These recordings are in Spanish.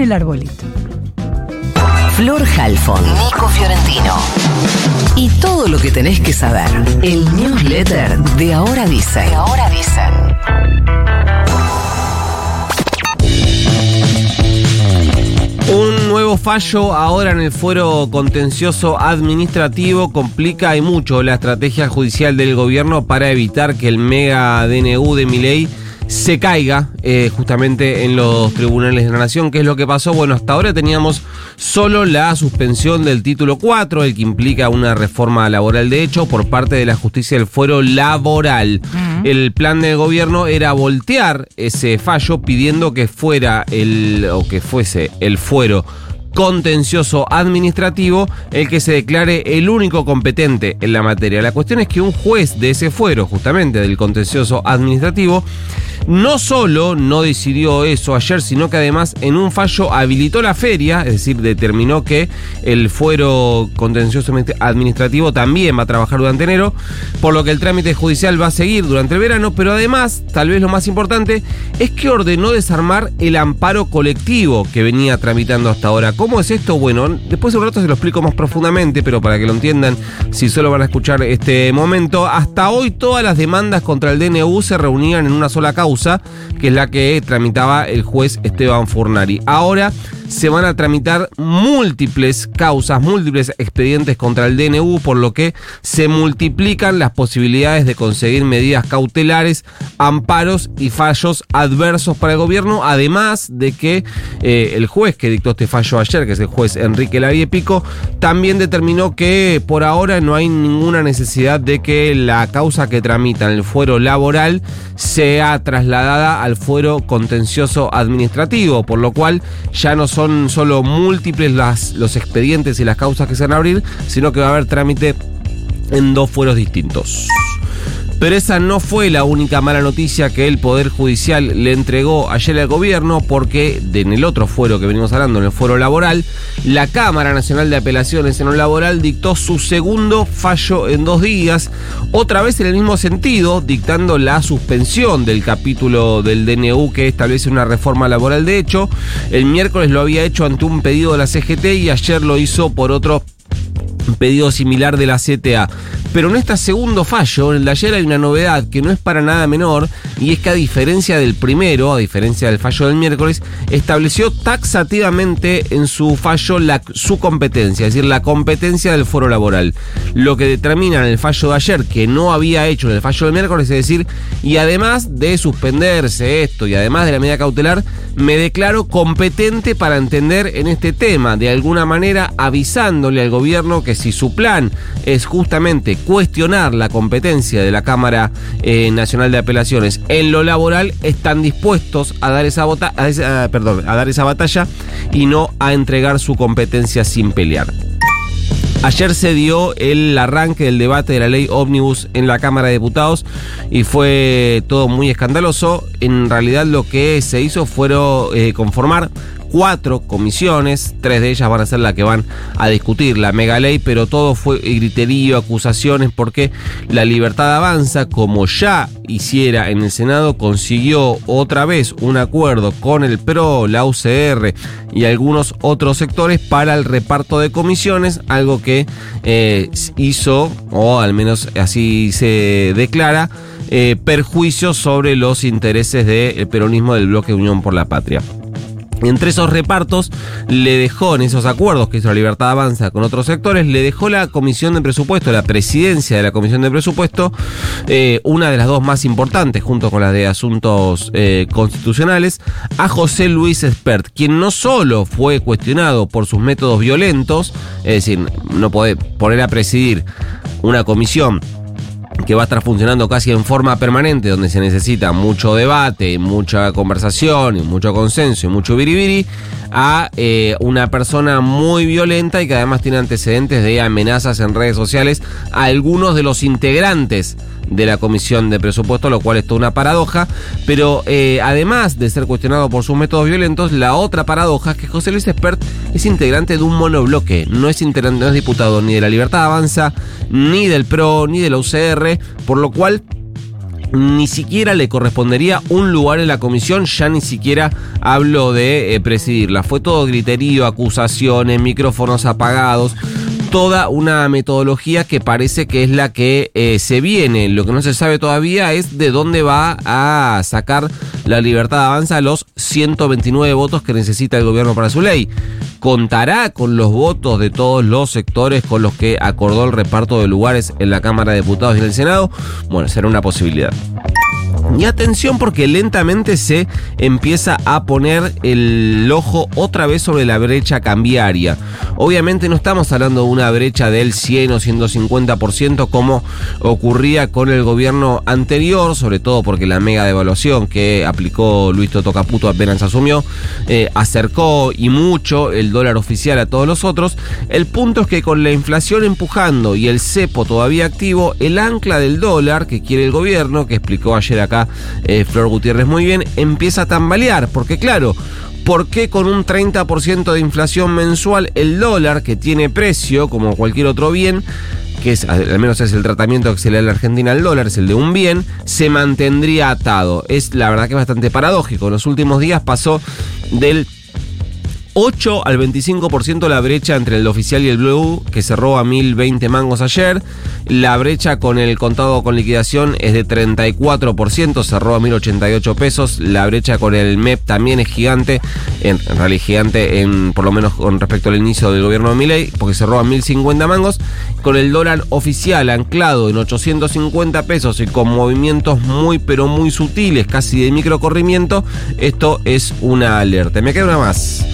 en el arbolito. Flor Halfon, Nico Fiorentino. Y todo lo que tenés que saber. El newsletter de Ahora Dicen. De Ahora Dicen. Un nuevo fallo ahora en el fuero contencioso administrativo complica y mucho la estrategia judicial del gobierno para evitar que el mega DNU de Miley se caiga eh, justamente en los tribunales de la nación. ¿Qué es lo que pasó? Bueno, hasta ahora teníamos solo la suspensión del título 4, el que implica una reforma laboral de hecho por parte de la justicia del fuero laboral. El plan del gobierno era voltear ese fallo pidiendo que fuera el o que fuese el fuero contencioso administrativo el que se declare el único competente en la materia. La cuestión es que un juez de ese fuero, justamente del contencioso administrativo, no solo no decidió eso ayer, sino que además en un fallo habilitó la feria, es decir, determinó que el fuero contencioso administrativo también va a trabajar durante enero, por lo que el trámite judicial va a seguir durante el verano, pero además, tal vez lo más importante, es que ordenó desarmar el amparo colectivo que venía tramitando hasta ahora. ¿Cómo es esto? Bueno, después de un rato se lo explico más profundamente, pero para que lo entiendan, si solo van a escuchar este momento, hasta hoy todas las demandas contra el DNU se reunían en una sola causa que es la que tramitaba el juez Esteban Furnari. Ahora se van a tramitar múltiples causas, múltiples expedientes contra el DNU, por lo que se multiplican las posibilidades de conseguir medidas cautelares, amparos y fallos adversos para el gobierno, además de que eh, el juez que dictó este fallo ayer, que es el juez Enrique Pico, también determinó que por ahora no hay ninguna necesidad de que la causa que tramita en el fuero laboral sea trasladada al fuero contencioso administrativo, por lo cual ya no son son solo múltiples las, los expedientes y las causas que se van a abrir, sino que va a haber trámite en dos fueros distintos. Pero esa no fue la única mala noticia que el Poder Judicial le entregó ayer al gobierno, porque en el otro fuero que venimos hablando, en el fuero laboral, la Cámara Nacional de Apelaciones en lo laboral dictó su segundo fallo en dos días, otra vez en el mismo sentido, dictando la suspensión del capítulo del DNU que establece una reforma laboral. De hecho, el miércoles lo había hecho ante un pedido de la CGT y ayer lo hizo por otro pedido similar de la CTA. Pero en este segundo fallo, en el de ayer hay una novedad que no es para nada menor, y es que a diferencia del primero, a diferencia del fallo del miércoles, estableció taxativamente en su fallo su competencia, es decir, la competencia del foro laboral. Lo que determina en el fallo de ayer, que no había hecho en el fallo del miércoles, es decir, y además de suspenderse esto, y además de la medida cautelar, me declaro competente para entender en este tema, de alguna manera avisándole al gobierno que si su plan es justamente cuestionar la competencia de la Cámara eh, Nacional de Apelaciones en lo laboral, están dispuestos a dar esa, a perdón, a dar esa batalla y no a entregar su competencia sin pelear. Ayer se dio el arranque del debate de la ley ómnibus en la Cámara de Diputados y fue todo muy escandaloso. En realidad lo que se hizo fue eh, conformar cuatro comisiones, tres de ellas van a ser las que van a discutir la mega ley, pero todo fue griterío, acusaciones, porque la libertad avanza, como ya hiciera en el Senado, consiguió otra vez un acuerdo con el PRO, la UCR y algunos otros sectores para el reparto de comisiones, algo que eh, hizo, o al menos así se declara, eh, perjuicio sobre los intereses del peronismo del bloque Unión por la Patria. Entre esos repartos le dejó en esos acuerdos que hizo la Libertad Avanza con otros sectores, le dejó la Comisión de Presupuesto, la presidencia de la Comisión de Presupuesto, eh, una de las dos más importantes junto con la de Asuntos eh, Constitucionales, a José Luis Espert, quien no solo fue cuestionado por sus métodos violentos, es decir, no puede poner a presidir una comisión que va a estar funcionando casi en forma permanente, donde se necesita mucho debate, mucha conversación, y mucho consenso y mucho biribiri, a eh, una persona muy violenta y que además tiene antecedentes de amenazas en redes sociales a algunos de los integrantes de la Comisión de Presupuesto, lo cual es toda una paradoja. Pero eh, además de ser cuestionado por sus métodos violentos, la otra paradoja es que José Luis Espert es integrante de un monobloque, no es, integrante, no es diputado ni de la Libertad Avanza, ni del PRO, ni de la UCR, por lo cual ni siquiera le correspondería un lugar en la comisión, ya ni siquiera hablo de eh, presidirla. Fue todo griterío, acusaciones, micrófonos apagados toda una metodología que parece que es la que eh, se viene. Lo que no se sabe todavía es de dónde va a sacar la libertad avanza los 129 votos que necesita el gobierno para su ley. ¿Contará con los votos de todos los sectores con los que acordó el reparto de lugares en la Cámara de Diputados y en el Senado? Bueno, será una posibilidad. Y atención porque lentamente se empieza a poner el ojo otra vez sobre la brecha cambiaria. Obviamente no estamos hablando de una brecha del 100 o 150% como ocurría con el gobierno anterior, sobre todo porque la mega devaluación que aplicó Luis Toto Caputo apenas asumió eh, acercó y mucho el dólar oficial a todos los otros. El punto es que con la inflación empujando y el cepo todavía activo, el ancla del dólar que quiere el gobierno, que explicó ayer acá eh, Flor Gutiérrez muy bien, empieza a tambalear, porque claro, ¿Por qué con un 30% de inflación mensual el dólar, que tiene precio como cualquier otro bien, que es, al menos es el tratamiento que se le da a la Argentina al dólar, es el de un bien, se mantendría atado? Es la verdad que es bastante paradójico. En los últimos días pasó del 8 al 25% la brecha entre el oficial y el blue, que cerró a 1020 mangos ayer. La brecha con el contado con liquidación es de 34%, cerró a 1088 pesos. La brecha con el MEP también es gigante, en, realidad gigante, en, por lo menos con respecto al inicio del gobierno de Milei, porque cerró a 1050 mangos. Con el dólar oficial anclado en 850 pesos y con movimientos muy pero muy sutiles, casi de microcorrimiento, esto es una alerta. Me queda una más.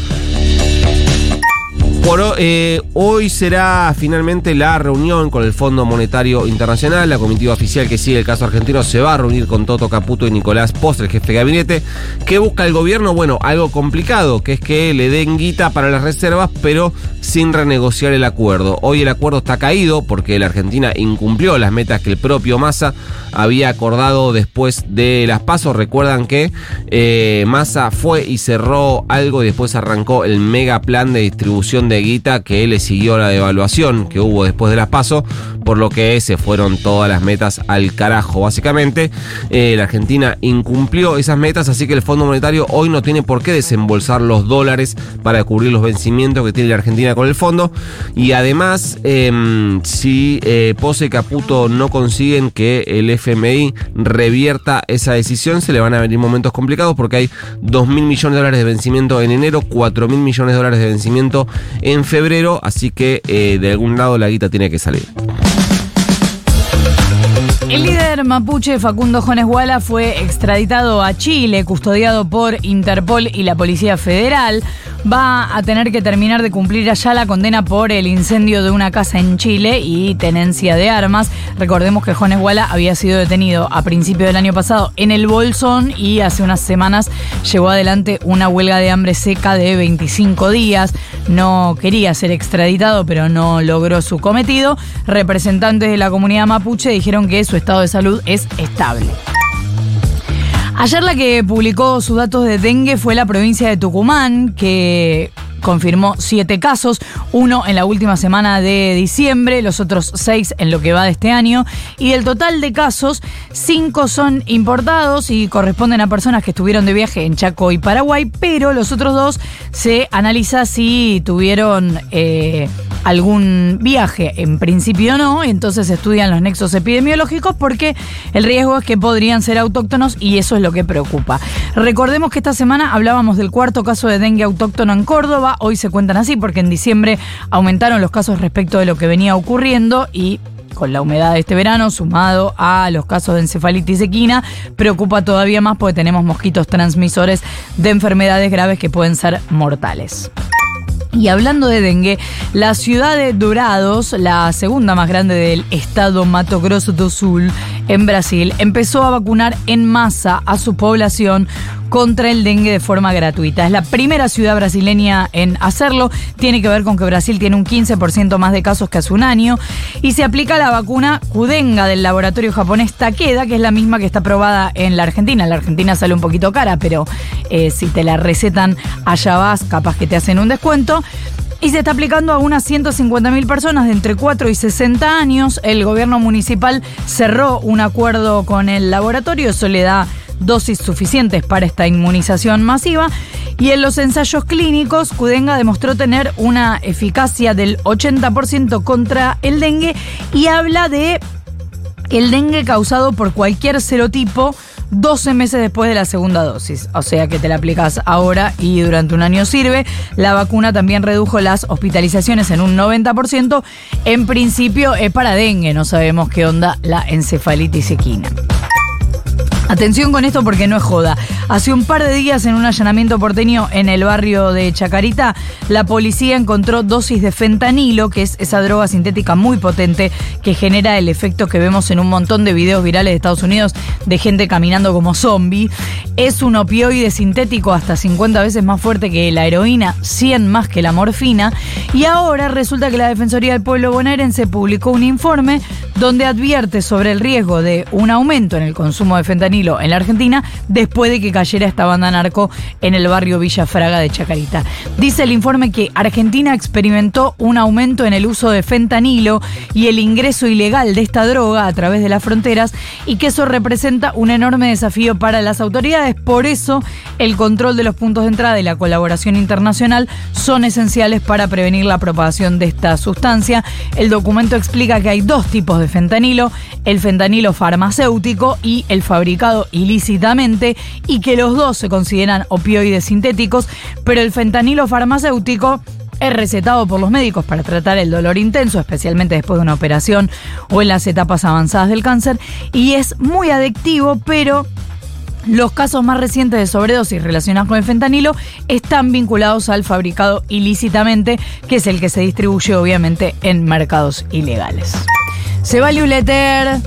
Eh, hoy será finalmente la reunión con el Fondo Monetario Internacional. La comitiva oficial que sigue el caso argentino se va a reunir con Toto Caputo y Nicolás Post, el jefe de gabinete. ¿Qué busca el gobierno? Bueno, algo complicado, que es que le den guita para las reservas, pero sin renegociar el acuerdo. Hoy el acuerdo está caído porque la Argentina incumplió las metas que el propio Massa había acordado después de las pasos. Recuerdan que eh, Massa fue y cerró algo y después arrancó el mega plan de distribución de guita que le siguió la devaluación que hubo después de las pasos, por lo que se fueron todas las metas al carajo. Básicamente, eh, la Argentina incumplió esas metas, así que el Fondo Monetario hoy no tiene por qué desembolsar los dólares para cubrir los vencimientos que tiene la Argentina con el fondo. Y además, em, si eh, Pose Caputo no consiguen que el FMI revierta esa decisión, se le van a venir momentos complicados porque hay 2 mil millones de dólares de vencimiento en enero, 4 mil millones de dólares de vencimiento en febrero, así que eh, de algún lado la guita tiene que salir. El líder mapuche Facundo Jones Guala fue extraditado a Chile, custodiado por Interpol y la Policía Federal. Va a tener que terminar de cumplir allá la condena por el incendio de una casa en Chile y tenencia de armas. Recordemos que Jones Guala había sido detenido a principios del año pasado en el Bolsón y hace unas semanas llevó adelante una huelga de hambre seca de 25 días. No quería ser extraditado, pero no logró su cometido. Representantes de la comunidad mapuche dijeron que su estado de salud es estable. Ayer la que publicó sus datos de dengue fue la provincia de Tucumán, que confirmó siete casos, uno en la última semana de diciembre, los otros seis en lo que va de este año. Y del total de casos, cinco son importados y corresponden a personas que estuvieron de viaje en Chaco y Paraguay, pero los otros dos se analiza si tuvieron eh, algún viaje. En principio no, entonces estudian los nexos epidemiológicos porque el riesgo es que podrían ser autóctonos y eso es lo que preocupa. Recordemos que esta semana hablábamos del cuarto caso de dengue autóctono en Córdoba hoy se cuentan así porque en diciembre aumentaron los casos respecto de lo que venía ocurriendo y con la humedad de este verano, sumado a los casos de encefalitis equina, preocupa todavía más porque tenemos mosquitos transmisores de enfermedades graves que pueden ser mortales. Y hablando de dengue, la ciudad de Dourados, la segunda más grande del estado Mato Grosso do Sul, en Brasil, empezó a vacunar en masa a su población contra el dengue de forma gratuita. Es la primera ciudad brasileña en hacerlo. Tiene que ver con que Brasil tiene un 15% más de casos que hace un año. Y se aplica la vacuna Kudenga del laboratorio japonés Takeda, que es la misma que está aprobada en la Argentina. La Argentina sale un poquito cara, pero eh, si te la recetan allá vas, capaz que te hacen un descuento. Y se está aplicando a unas 150.000 personas de entre 4 y 60 años. El gobierno municipal cerró un acuerdo con el laboratorio, eso le da dosis suficientes para esta inmunización masiva. Y en los ensayos clínicos, Cudenga demostró tener una eficacia del 80% contra el dengue y habla de el dengue causado por cualquier serotipo 12 meses después de la segunda dosis. O sea que te la aplicas ahora y durante un año sirve. La vacuna también redujo las hospitalizaciones en un 90%. En principio es para dengue, no sabemos qué onda la encefalitis equina. Atención con esto porque no es joda. Hace un par de días en un allanamiento porteño en el barrio de Chacarita, la policía encontró dosis de fentanilo, que es esa droga sintética muy potente que genera el efecto que vemos en un montón de videos virales de Estados Unidos de gente caminando como zombie. Es un opioide sintético hasta 50 veces más fuerte que la heroína, 100 más que la morfina. Y ahora resulta que la Defensoría del Pueblo bonaerense publicó un informe donde advierte sobre el riesgo de un aumento en el consumo de fentanilo en la Argentina después de que cayera esta banda narco en el barrio Villa Fraga de Chacarita. Dice el informe que Argentina experimentó un aumento en el uso de fentanilo y el ingreso ilegal de esta droga a través de las fronteras y que eso representa un enorme desafío para las autoridades. Por eso el control de los puntos de entrada y la colaboración internacional son esenciales para prevenir la propagación de esta sustancia. El documento explica que hay dos tipos de fentanilo, el fentanilo farmacéutico y el fabricado ilícitamente y que los dos se consideran opioides sintéticos, pero el fentanilo farmacéutico es recetado por los médicos para tratar el dolor intenso, especialmente después de una operación o en las etapas avanzadas del cáncer, y es muy adictivo, pero los casos más recientes de sobredosis relacionados con el fentanilo están vinculados al fabricado ilícitamente, que es el que se distribuye obviamente en mercados ilegales. Se va Letter.